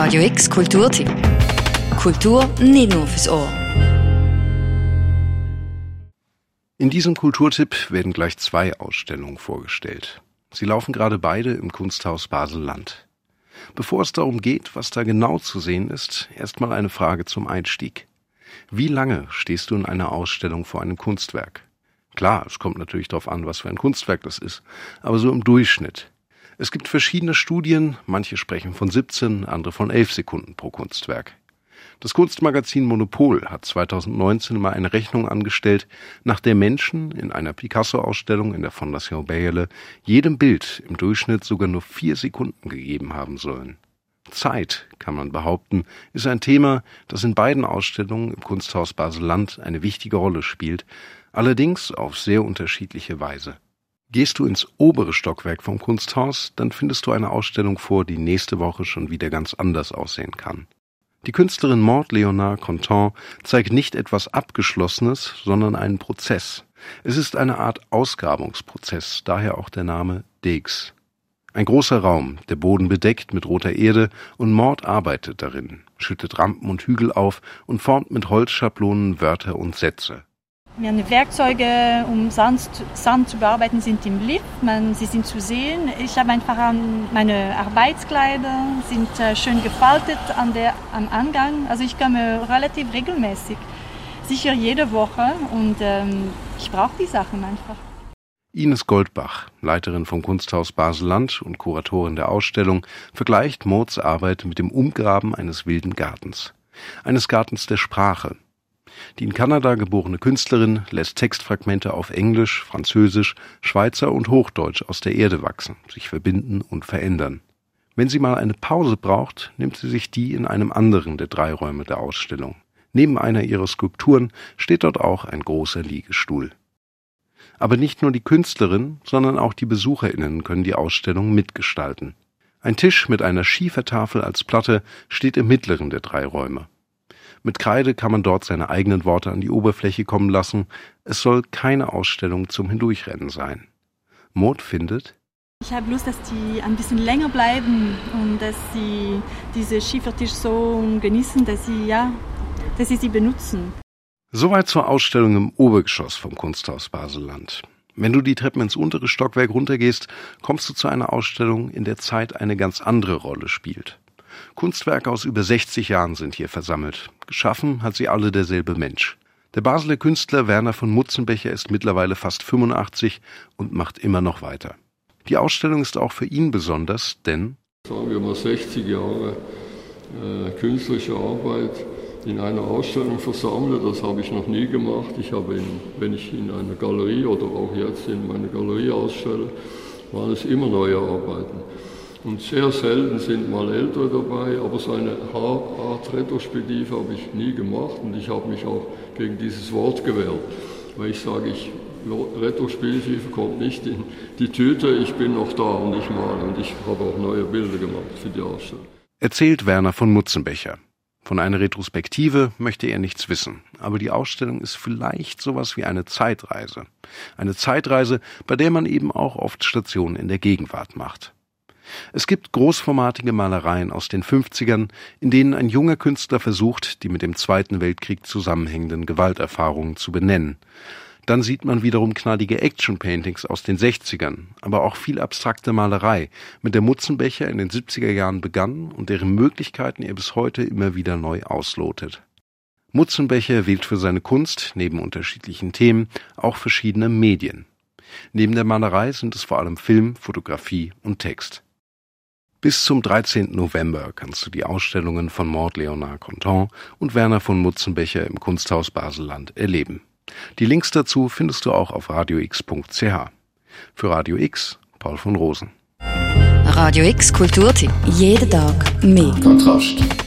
Radio X Kulturtipp. Kultur nicht nur fürs Ohr. In diesem Kulturtipp werden gleich zwei Ausstellungen vorgestellt. Sie laufen gerade beide im Kunsthaus Basel-Land. Bevor es darum geht, was da genau zu sehen ist, erstmal eine Frage zum Einstieg. Wie lange stehst du in einer Ausstellung vor einem Kunstwerk? Klar, es kommt natürlich darauf an, was für ein Kunstwerk das ist, aber so im Durchschnitt. Es gibt verschiedene Studien, manche sprechen von 17, andere von 11 Sekunden pro Kunstwerk. Das Kunstmagazin Monopol hat 2019 mal eine Rechnung angestellt, nach der Menschen in einer Picasso-Ausstellung in der Fondation Bayerle jedem Bild im Durchschnitt sogar nur vier Sekunden gegeben haben sollen. Zeit, kann man behaupten, ist ein Thema, das in beiden Ausstellungen im Kunsthaus Basel-Land eine wichtige Rolle spielt, allerdings auf sehr unterschiedliche Weise. Gehst du ins obere Stockwerk vom Kunsthaus, dann findest du eine Ausstellung vor, die nächste Woche schon wieder ganz anders aussehen kann. Die Künstlerin Maud Leonard Contant zeigt nicht etwas Abgeschlossenes, sondern einen Prozess. Es ist eine Art Ausgrabungsprozess, daher auch der Name Degs. Ein großer Raum, der Boden bedeckt mit roter Erde, und Mord arbeitet darin, schüttet Rampen und Hügel auf und formt mit Holzschablonen Wörter und Sätze. Meine Werkzeuge, um Sand, Sand, zu bearbeiten, sind im Lift. Man, sie sind zu sehen. Ich habe einfach meine Arbeitskleider sind äh, schön gefaltet an der, am Angang. Also ich komme relativ regelmäßig, sicher jede Woche und ähm, ich brauche die Sachen einfach. Ines Goldbach, Leiterin vom Kunsthaus Basel-Land und Kuratorin der Ausstellung, vergleicht Mods Arbeit mit dem Umgraben eines wilden Gartens. Eines Gartens der Sprache, die in Kanada geborene Künstlerin lässt Textfragmente auf Englisch, Französisch, Schweizer und Hochdeutsch aus der Erde wachsen, sich verbinden und verändern. Wenn sie mal eine Pause braucht, nimmt sie sich die in einem anderen der drei Räume der Ausstellung. Neben einer ihrer Skulpturen steht dort auch ein großer Liegestuhl. Aber nicht nur die Künstlerin, sondern auch die Besucherinnen können die Ausstellung mitgestalten. Ein Tisch mit einer Schiefertafel als Platte steht im mittleren der drei Räume. Mit Kreide kann man dort seine eigenen Worte an die Oberfläche kommen lassen. Es soll keine Ausstellung zum Hindurchrennen sein. Maud findet, ich habe Lust, dass die ein bisschen länger bleiben und dass sie diese Schiefertisch so genießen, dass sie, ja, dass sie sie benutzen. Soweit zur Ausstellung im Obergeschoss vom Kunsthaus Baselland. Wenn du die Treppen ins untere Stockwerk runtergehst, kommst du zu einer Ausstellung, in der Zeit eine ganz andere Rolle spielt. Kunstwerke aus über 60 Jahren sind hier versammelt. Geschaffen hat sie alle derselbe Mensch. Der Basler Künstler Werner von Mutzenbecher ist mittlerweile fast 85 und macht immer noch weiter. Die Ausstellung ist auch für ihn besonders, denn sagen wir mal 60 Jahre äh, künstlerische Arbeit in einer Ausstellung versammle, das habe ich noch nie gemacht. Ich habe, in, wenn ich in einer Galerie oder auch jetzt in meiner Galerie ausstelle, waren es immer neue Arbeiten. Und sehr selten sind mal Ältere dabei, aber so eine Art Retrospektive habe ich nie gemacht und ich habe mich auch gegen dieses Wort gewehrt, weil ich sage, ich, Retrospektive kommt nicht in die Tüte, ich bin noch da und ich male und ich habe auch neue Bilder gemacht für die Ausstellung. Erzählt Werner von Mutzenbecher. Von einer Retrospektive möchte er nichts wissen, aber die Ausstellung ist vielleicht sowas wie eine Zeitreise. Eine Zeitreise, bei der man eben auch oft Stationen in der Gegenwart macht. Es gibt großformatige Malereien aus den 50ern, in denen ein junger Künstler versucht, die mit dem Zweiten Weltkrieg zusammenhängenden Gewalterfahrungen zu benennen. Dann sieht man wiederum knallige Action-Paintings aus den 60ern, aber auch viel abstrakte Malerei, mit der Mutzenbecher in den 70er Jahren begann und deren Möglichkeiten er bis heute immer wieder neu auslotet. Mutzenbecher wählt für seine Kunst, neben unterschiedlichen Themen, auch verschiedene Medien. Neben der Malerei sind es vor allem Film, Fotografie und Text. Bis zum 13. November kannst du die Ausstellungen von Mord Leonard Contant und Werner von Mutzenbecher im Kunsthaus Baselland erleben. Die Links dazu findest du auch auf radiox.ch. Für Radio X, Paul von Rosen. Radio X Kulturtipp. Jeden Tag mehr. Kontrast.